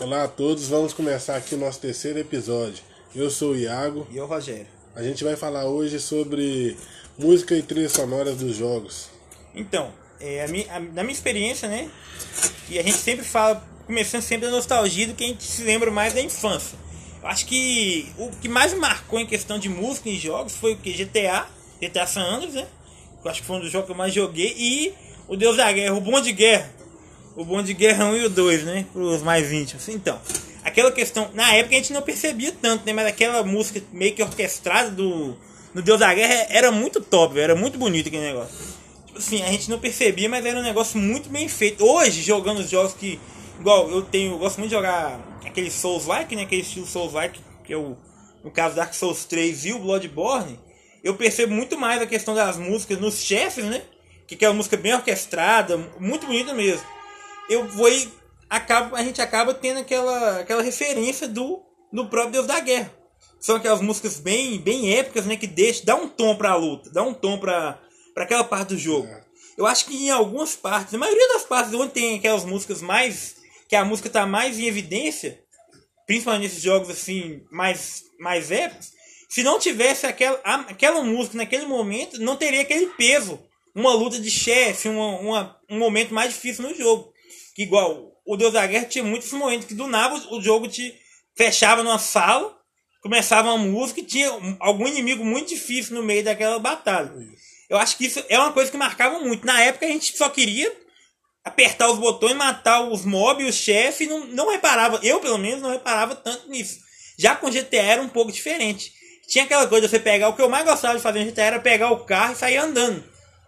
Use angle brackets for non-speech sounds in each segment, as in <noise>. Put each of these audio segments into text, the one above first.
Olá a todos, vamos começar aqui o nosso terceiro episódio. Eu sou o Iago. E eu, Rogério. A gente vai falar hoje sobre música e trilhas sonoras dos jogos. Então, é, a minha, a, na minha experiência, né? E a gente sempre fala, começando sempre da nostalgia do que a gente se lembra mais da infância. Eu acho que o que mais marcou em questão de música em jogos foi o que? GTA, GTA San Andreas, né? Eu acho que foi um dos jogos que eu mais joguei. E o Deus da Guerra, o Bom de Guerra. O Bom de Guerra 1 e o 2, né? Para os mais íntimos. Então, aquela questão, na época a gente não percebia tanto, né? Mas aquela música meio que orquestrada do no Deus da Guerra era muito top, era muito bonito aquele negócio. Tipo assim, a gente não percebia, mas era um negócio muito bem feito. Hoje, jogando os jogos que. Igual, eu tenho. Eu gosto muito de jogar aquele Souls-like, né? Aquele estilo Souls-like, que é o. No caso Dark Souls 3 e o Bloodborne, eu percebo muito mais a questão das músicas nos chefes, né? Que é uma música bem orquestrada, muito bonita mesmo. Eu vou e acabo, a gente acaba tendo aquela, aquela referência do, do próprio Deus da Guerra. São aquelas músicas bem, bem épicas, né? Que deixa, dá um tom pra luta, dá um tom pra, pra aquela parte do jogo. Eu acho que em algumas partes, na maioria das partes onde tem aquelas músicas mais. que a música tá mais em evidência, principalmente nesses jogos assim, mais, mais épicos, se não tivesse aquela, aquela música naquele momento, não teria aquele peso. Uma luta de chefe, uma, um momento mais difícil no jogo. Que igual o Deus da Guerra tinha muitos momentos que do nada o jogo te fechava numa sala começava uma música e tinha algum inimigo muito difícil no meio daquela batalha. Eu acho que isso é uma coisa que marcava muito. Na época a gente só queria apertar os botões, matar os mobs, os chefes, não, não reparava, eu pelo menos não reparava tanto nisso. Já com GTA era um pouco diferente. Tinha aquela coisa de você pegar, o que eu mais gostava de fazer no GTA era pegar o carro e sair andando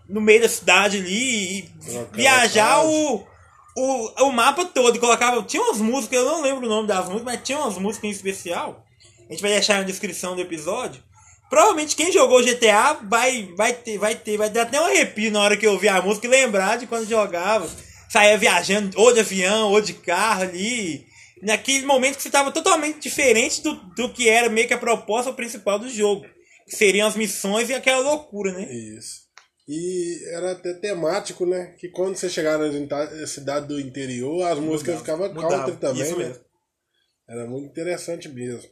no meio da cidade ali e viajar o, o, o mapa todo. E colocava, tinha umas músicas, eu não lembro o nome das músicas, mas tinha umas músicas em especial a gente vai deixar na descrição do episódio. Provavelmente quem jogou GTA vai, vai ter, vai ter, vai dar até um arrepio na hora que ouvir a música e lembrar de quando jogava. Saía viajando ou de avião ou de carro ali. Naquele momento que você estava totalmente diferente do, do que era meio que a proposta principal do jogo. Que seriam as missões e aquela loucura, né? Isso. E era até temático, né? Que quando você chegava na cidade do interior, as músicas ficavam country também, Isso né? Mesmo. Era muito interessante mesmo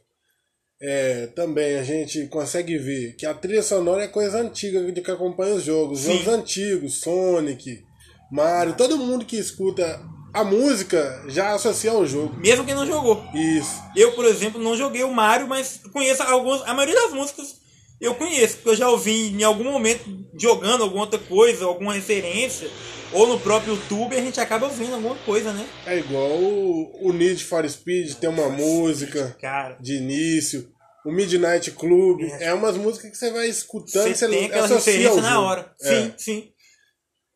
é, também a gente consegue ver que a trilha sonora é coisa antiga de que acompanha os jogos. Sim. Jogos antigos, Sonic, Mario, todo mundo que escuta a música já associa ao jogo. Mesmo quem não jogou. Isso. Eu, por exemplo, não joguei o Mario, mas conheço alguns. A maioria das músicas eu conheço, porque eu já ouvi em algum momento jogando alguma outra coisa, alguma referência ou no próprio YouTube a gente acaba ouvindo alguma coisa, né? É igual o, Need for Speed tem uma música cara. de início. O Midnight Club é, é umas músicas que você vai escutando, você, você tem aquela referência na hora. É. Sim, sim.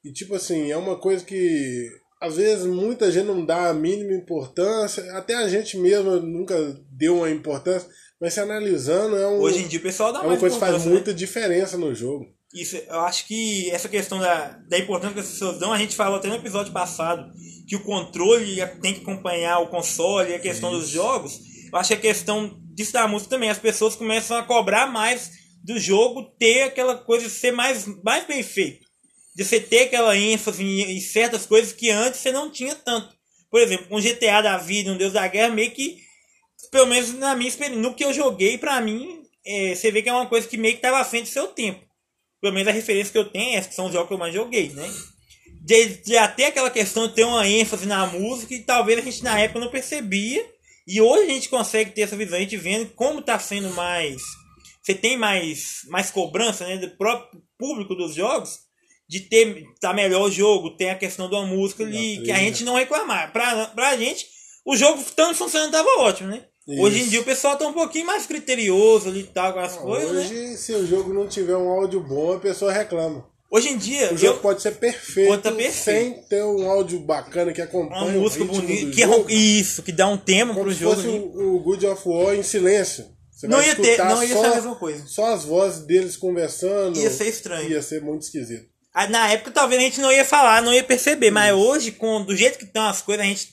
E tipo assim, é uma coisa que às vezes muita gente não dá a mínima importância, até a gente mesmo nunca deu uma importância, mas se analisando é um Hoje em dia o pessoal dá é uma coisa que faz né? muita diferença no jogo. Isso, eu acho que essa questão da, da importância que as pessoas dão, a gente falou até no episódio passado, que o controle tem que acompanhar o console e a questão Isso. dos jogos. Eu acho que a questão disso da música também, as pessoas começam a cobrar mais do jogo ter aquela coisa ser mais, mais bem feito. De você ter aquela ênfase em, em certas coisas que antes você não tinha tanto. Por exemplo, um GTA da vida, um Deus da Guerra, meio que, pelo menos na minha experiência, no que eu joguei, pra mim, é, você vê que é uma coisa que meio que estava à frente do seu tempo pelo menos a referência que eu tenho é que são os jogos que eu mais joguei, né? De, de até aquela questão de ter uma ênfase na música e talvez a gente na época não percebia. E hoje a gente consegue ter essa visão, a gente vendo como está sendo mais. Você tem mais, mais cobrança né, do próprio público dos jogos de ter tá melhor o jogo, tem a questão da música ali, que a gente não reclamar. Pra, pra gente, o jogo tanto funcionando tava ótimo, né? Isso. Hoje em dia o pessoal tá um pouquinho mais criterioso ali tal com as coisas. Né? Hoje, né? se o jogo não tiver um áudio bom, a pessoa reclama. Hoje em dia. O jogo eu... pode ser perfeito, pode tá perfeito, sem ter um áudio bacana que acompanha. Uma música bonita. Que é, isso, que dá um tema pro jogo. Se fosse o, o Good of War em silêncio. Você não ia ter, não ia só, ser a mesma coisa. Só as vozes deles conversando. Ia ser estranho. Ia ser muito esquisito. Ah, na época talvez a gente não ia falar, não ia perceber, mas hoje, com, do jeito que estão as coisas, a gente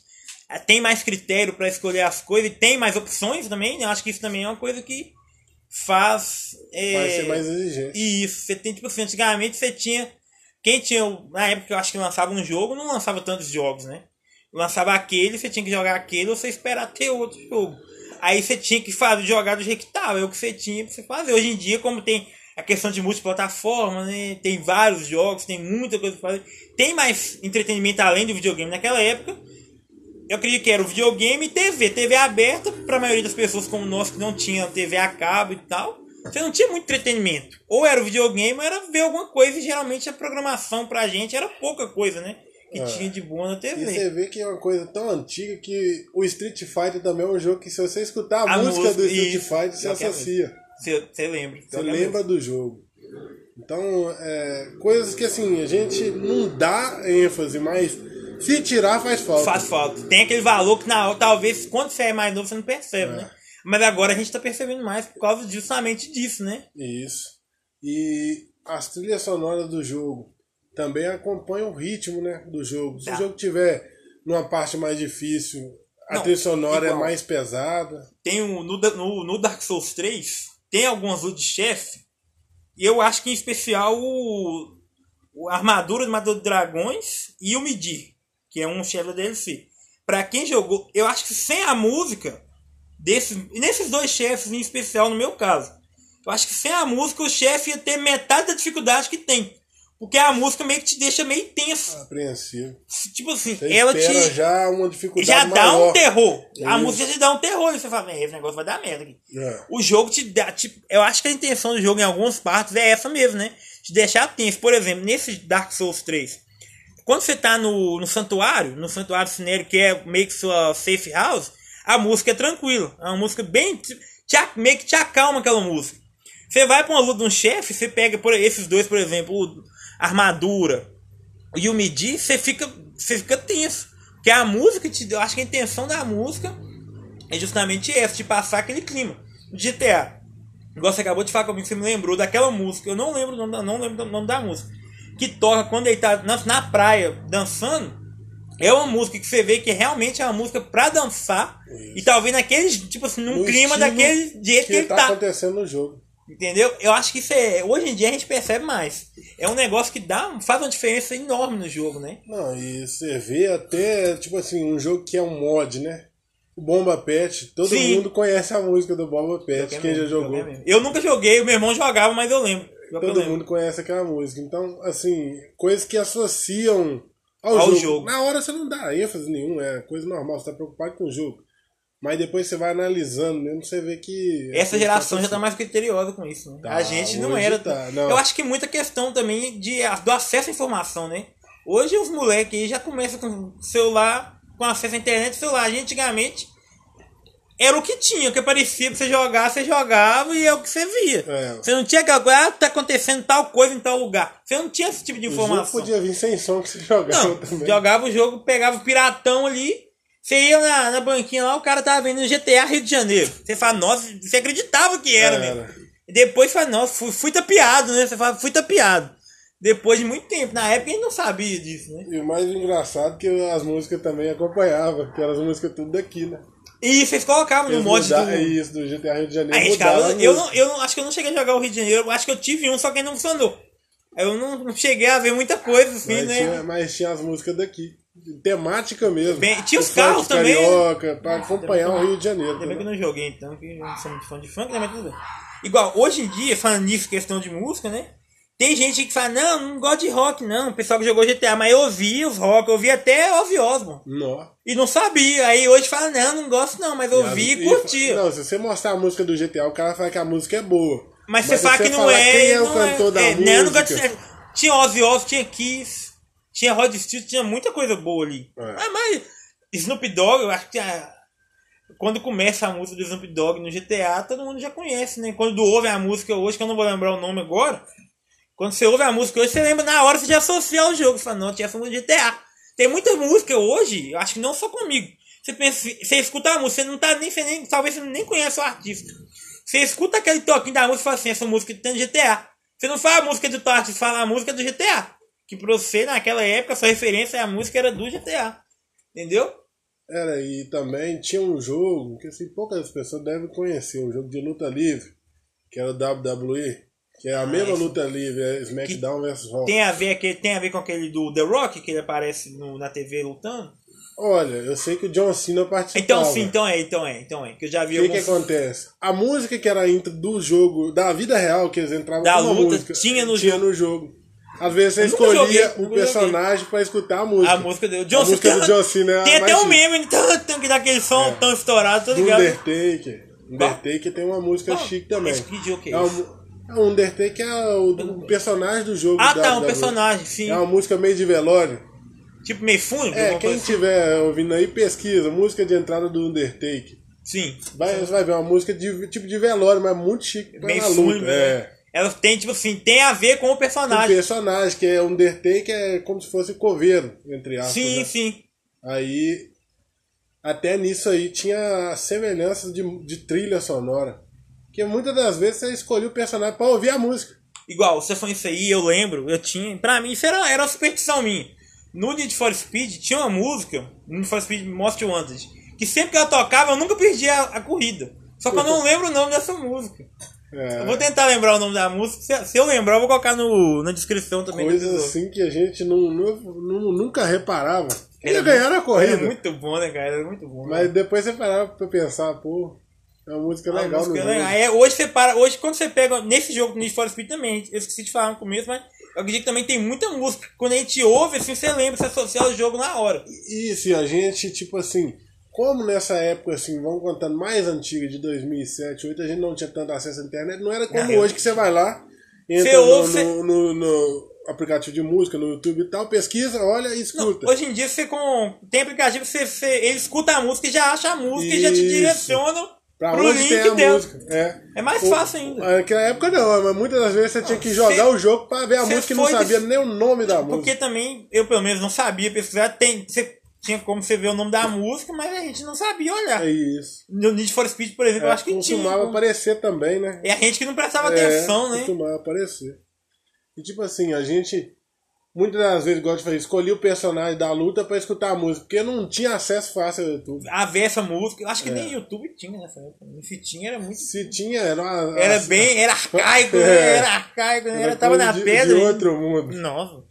tem mais critério para escolher as coisas e tem mais opções também. Né? Eu acho que isso também é uma coisa que faz. É, Vai ser mais exigente. Isso. Você tem, tipo assim, antigamente você tinha. Quem tinha. Na época que eu acho que lançava um jogo, não lançava tantos jogos, né? Lançava aquele, você tinha que jogar aquele ou você esperar ter outro jogo. Aí você tinha que fazer, jogar do jeito que tava, é o que você tinha pra você fazer. Hoje em dia, como tem a questão de multiplataforma, né? Tem vários jogos, tem muita coisa pra fazer. Tem mais entretenimento além do videogame naquela época. Eu acredito que era o videogame e TV. TV aberta, para a maioria das pessoas como nós que não tinha TV a cabo e tal. Você não tinha muito entretenimento. Ou era o videogame ou era ver alguma coisa. E geralmente a programação pra gente era pouca coisa, né? Que é. tinha de boa na TV. E você vê que é uma coisa tão antiga que o Street Fighter também é um jogo que se você escutar a, a música, música, do Street isso, Fighter, você associa. Você lembra. Você lembra do jogo. Então, é, coisas que assim, a gente não dá ênfase, mas se tirar faz falta. Faz falta. Tem aquele valor que na, talvez quando você é mais novo você não percebe, é. né? Mas agora a gente está percebendo mais por causa justamente disso, né? Isso. E as trilhas sonoras do jogo também acompanham o ritmo né, do jogo. Se tá. o jogo tiver numa parte mais difícil, a não, trilha sonora é igual. é mais pesada. Tem um, no, no, no Dark Souls 3, tem algumas lutas de chefe. E eu acho que em especial o, o Armadura do Matador de Dragões e o Medir, que é um chefe da DLC. Pra quem jogou, eu acho que sem a música, desses, nesses dois chefes em especial, no meu caso, eu acho que sem a música o chefe ia ter metade da dificuldade que tem. Porque a música meio que te deixa meio tenso. Apreensivo. Tipo assim, você ela te. já uma dificuldade. Já dá um terror. É a música te dá um terror. E você fala, esse negócio vai dar merda aqui. É. O jogo te dá. Tipo, eu acho que a intenção do jogo em algumas partes é essa mesmo, né? Te deixar tenso. Por exemplo, nesse Dark Souls 3. Quando você tá no, no santuário, no santuário cinero, que é meio que sua safe house, a música é tranquila. É uma música bem. Te, meio que te acalma aquela música. Você vai pra uma luta de um chefe, você pega por esses dois, por exemplo, o armadura e o medir, você fica, você fica tenso. Porque a música, te, eu acho que a intenção da música é justamente essa, de passar aquele clima. GTA. Igual você acabou de falar comigo, você me lembrou daquela música. Eu não lembro, não, não lembro o nome da música. Que toca quando ele tá na, na praia dançando. É uma música que você vê que realmente é uma música pra dançar. Isso. E talvez naquele, tipo assim, num no clima daquele jeito que, que ele tá. tá acontecendo no jogo. Entendeu? Eu acho que isso é. Hoje em dia a gente percebe mais. É um negócio que dá, faz uma diferença enorme no jogo, né? Não, e você vê até, tipo assim, um jogo que é um mod, né? O Bomba Pet, todo Sim. mundo conhece a música do Bomba Pet, quem já jogou. Eu nunca joguei, o meu irmão jogava, mas eu lembro. Todo lembro. mundo conhece aquela música. Então, assim, coisas que associam ao, ao jogo. jogo. Na hora você não dá ênfase nenhuma, é coisa normal, você tá preocupado com o jogo. Mas depois você vai analisando mesmo, você vê que. Essa geração já tá mais criteriosa com isso, né? Tá, a gente não era. Tá, não. Eu acho que muita questão também de, do acesso à informação, né? Hoje os moleques já começam com celular, com acesso à internet, celular. A gente antigamente era o que tinha, o que aparecia pra você jogar, você jogava e é o que você via. É. Você não tinha aquela coisa, ah, tá acontecendo tal coisa em tal lugar. Você não tinha esse tipo de informação. O jogo podia vir sem som que você jogava não, também. Jogava o jogo, pegava o piratão ali você ia na, na banquinha lá, o cara tava vendo GTA Rio de Janeiro. Você fala, nossa, você acreditava que era, era. mesmo. E depois fala, nossa, fui, fui tapeado, né? Você fala, fui tapeado. Depois de muito tempo. Na época a gente não sabia disso, né? E o mais engraçado é que as músicas também acompanhavam, que eram as músicas tudo daqui, né? E vocês colocavam no mod do... Isso, do GTA Rio de Janeiro. Aí, cara, eu, não, eu não, acho que eu não cheguei a jogar o Rio de Janeiro, eu acho que eu tive um, só que não funcionou. Eu não, não cheguei a ver muita coisa, assim, mas né? Tinha, mas tinha as músicas daqui temática mesmo. Bem, tinha os carros também. Carioca, pra acompanhar o Rio de Janeiro. Ainda bem que eu não joguei então, que eu não sou muito fã de funk, né? Mas tudo bem. Igual, hoje em dia, falando nisso, questão de música, né? Tem gente que fala, não, não gosto de rock, não. O pessoal que jogou GTA, mas eu ouvi os rock, eu ouvi até Ozzy Osbourne. Não. E não sabia. Aí hoje fala, não, não gosto não, mas eu ouvi e, curti. Não, se você mostrar a música do GTA, o cara fala que a música é boa. Mas, mas você fala que não é. Quem é o cantor é, da é, música? Não, não gosto de... Tinha Ozzy Osbourne, tinha Kiss. Tinha Rod Stewart, tinha muita coisa boa ali. É. Ah, mas Snoop Dogg, eu acho que a... quando começa a música do Snoop Dogg no GTA, todo mundo já conhece, né? Quando ouve a música hoje, que eu não vou lembrar o nome agora, quando você ouve a música hoje, você lembra na hora, você já associa ao jogo. Você fala, não, tinha essa música do GTA. Tem muita música hoje, eu acho que não só comigo. Você pensa, você escuta a música, você não tá nem, nem talvez você nem conhece o artista. Você escuta aquele toquinho da música e fala assim, essa música tem GTA. Você não fala a música do artista, fala a música do GTA. Que pra você, naquela época, sua referência à música era do GTA. Entendeu? Era, e também tinha um jogo que assim, poucas pessoas devem conhecer, um jogo de luta livre, que era o WWE. Que é a mesma luta livre, é SmackDown vs Raw. Tem a, ver, tem a ver com aquele do The Rock, que ele aparece no, na TV lutando? Olha, eu sei que o John Cena participava. Então sim, então é, então é, então é. Que eu já vi O que, que acontece? A música que era intro do jogo, da vida real, que eles entravam da luta, música, tinha no tinha jogo. no jogo. Às vezes você escolhia joguei, um personagem pra escutar a música. A música do John a música Cena. do John Cena é a Tem até mais um meme <laughs> tan, tan, que dá aquele som É. tão estourado, tá Do ligado? Undertaker. Undertaker tem uma música Qual? chique também. Que jogo que é É? É um Undertaker é o, o personagem do jogo. Ah, da- tá, um da- personagem, sim. É uma música meio de velório. Tipo meio fúnebre, É, quem coisa assim. estiver ouvindo aí, pesquisa. Música de entrada do Undertaker. Sim. Vai, você vai ver uma música de tipo de velório, mas muito chique Meio luta. fúnebre, É. né? Ela tem, tipo assim, tem a ver com o personagem. personagem que é Undertaker é como se fosse coveiro, entre aspas. Sim, né? sim. Aí, até nisso aí tinha semelhanças de, de trilha sonora. Que muitas das vezes você escolhia o personagem pra ouvir a música. Igual, você falou isso aí, eu lembro, eu tinha. Pra mim, isso era, era uma superstição minha. No Need for Speed tinha uma música, no Need for Speed Most Wanted, que sempre que ela tocava eu nunca perdia a, a corrida. Só que eu não lembro o nome dessa música. É, Eu vou tentar lembrar o nome da música. Se, se eu lembrar, eu vou colocar no, na descrição também. coisas assim que a gente não, não- não- nunca reparava. Ia Era ganhar na Era corrida. muito bom, né, cara? Era muito bom. Mas depois você parava pra pensar, pô, é uma música A legal música é no legal. jogo. É, hoje você para, hoje quando você pega nesse jogo Need for Speed também, eu esqueci de falar no começo, mas eu acredito que também tem muita música. Quando a gente ouve, assim, você lembra, você associa o jogo na hora. Isso, e a gente, tipo assim, como nessa época, assim, vamos contando mais antiga, de 2007, 2008, a gente não tinha tanto acesso à internet, não era como Não, eu- hoje que você vai lá, entra no, ouve, no, no- no aplicativo de música, no YouTube e tal, pesquisa, olha e Não, escuta. hoje em dia você com. Tem aplicativo que você, você- ele escuta a música e já acha a música e já te Isso. direciona pra pro onde tem a música. É. É mais O- fácil ainda. Naquela época não, mas muitas das vezes você tinha que jogar o jogo pra ver a música e não sabia nem o nome da Porque música. também, eu pelo menos não sabia pesquisar. Tem, você tinha como você ver o nome da música, mas a gente não sabia olhar. É isso. No Need for Speed, por exemplo, eu É, acho que tinha. costumava aparecer também, né? É a gente que não prestava É, atenção, né? Costumava aparecer. E tipo assim, a gente muitas das vezes gosta de fazer, escolhia o personagem da luta pra escutar a música, porque não tinha acesso fácil ao YouTube. A ver essa música, eu acho que É. nem YouTube tinha nessa época. Se tinha, era muito. Se tinha, era uma, Era uma- bem. Era arcaico, né? <laughs> É. Era arcaico, né? era Era, tava na de, pedra. de outro mundo. Nossa.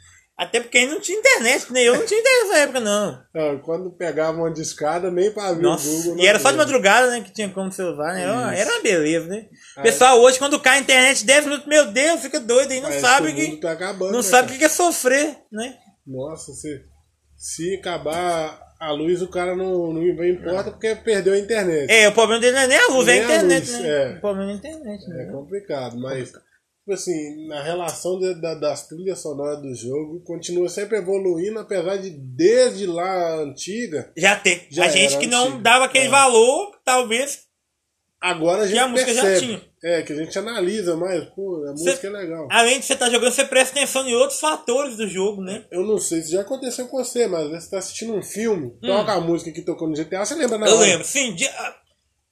Até porque não tinha internet, nem eu não tinha internet nessa época, não. Ah, Quando pegava uma discada, nem pra ver Nossa. o Google. E não era só de madrugada, né? Que tinha como você usar, né? Era. Era uma beleza, né? Aí- pessoal hoje, quando cai a internet 10 minutos, meu Deus, fica doido aí, não sabe que o que. mundo tá acabando, não né, sabe o que é sofrer, né? Nossa, se, se acabar a luz, o cara não, não importa porque perdeu a internet. É, o problema dele não é nem a luz, é a Nem a internet, luz, né? é. O problema é a internet, É né? complicado, mas tipo assim, na relação de- da- das trilhas sonoras do jogo, continua sempre evoluindo, apesar de desde lá antiga, Já tem. Já a gente que não antigo. dava aquele É. valor, talvez. agora a gente a música já tinha. É, que a gente analisa mais, pô, a música é legal. Além de você estar jogando, você presta atenção em outros fatores do jogo, né? Eu não sei se já aconteceu com você, mas às vezes você tá assistindo um filme, toca a música que tocou no GTA, você lembra na Hum. Eu hora. lembro, sim. de- ah,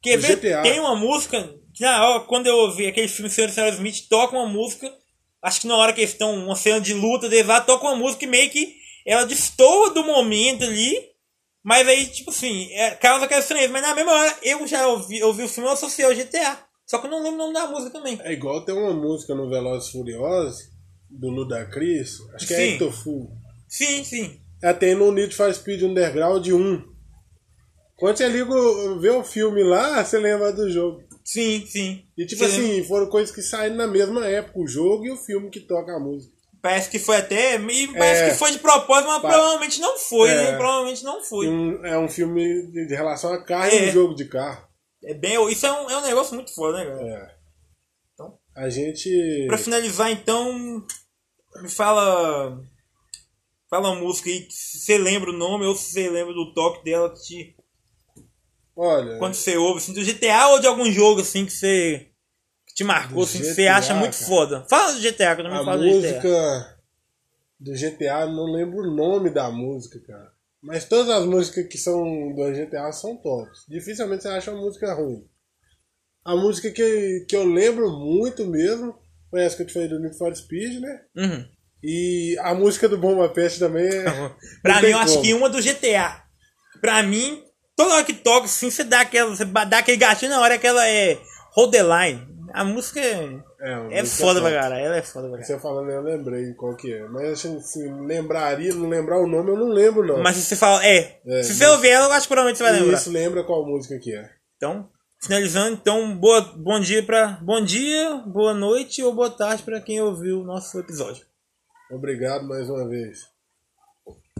Quer ver? GTA. Tem uma música. Que Na hora, quando eu ouvi aquele filme Senhor e Senhora Smith, toca uma música. Acho que na hora que eles estão, uma cena de luta, lá toca uma música que meio que ela destoa do momento ali. Mas aí, tipo assim, é, causa aquela estranheza. Mas na mesma hora, eu já ouvi, ouvi o filme e associei ao GTA. Só que eu não lembro o nome da música também. É igual tem uma música no Velozes e Furiosos, do Ludacris, acho que é Sim. Hector Full. Sim, sim. Ela tem no Need for Speed Underground 1. Quando você liga, vê o filme lá, você lembra do jogo. Sim, sim. E tipo lembra? assim, foram coisas que saíram na mesma época, o jogo e o filme que toca a música. Parece que foi até. E parece É. que foi de propósito, mas provavelmente não foi, É. né? Provavelmente não foi. E um- é um filme de, relação a carro e É. um jogo de carro. É bem, isso é um, é um negócio muito foda, né, galera? É. Então. A gente. Pra finalizar, então, me fala. Fala uma música aí se você lembra o nome ou se você lembra do toque dela que te, Olha. quando você ouve, assim, do GTA ou de algum jogo assim que você que te marcou, assim, que você GTA, acha muito cara. foda. Fala do GTA, que eu também A falo do GTA. música do GTA, não lembro o nome da música, cara. Mas todas as músicas que são do GTA são tops. Dificilmente você acha uma música ruim. A música que, que eu lembro muito mesmo foi essa que eu te falei do Need for Speed, né? Uhum. E a música do Bomba Pet também é. <laughs> Pra mim, eu acho que uma do GTA. Pra mim, toda hora que toca, assim, você dá, aquela, você dá aquele gatinho na hora que ela é Hold the Line. A música é. É, é foda pra cara, ela é foda pra cara. Você falando, eu lembrei qual que é. Mas assim, se lembraria, não lembrar o nome, eu não lembro, não. Mas se você fala, é. é se você ouvir ela, eu acho que provavelmente você vai lembrar. Isso, lembra qual música que é. Então, finalizando, então, boa, bom dia para Bom dia, boa noite ou boa tarde para quem ouviu o nosso episódio. Obrigado mais uma vez.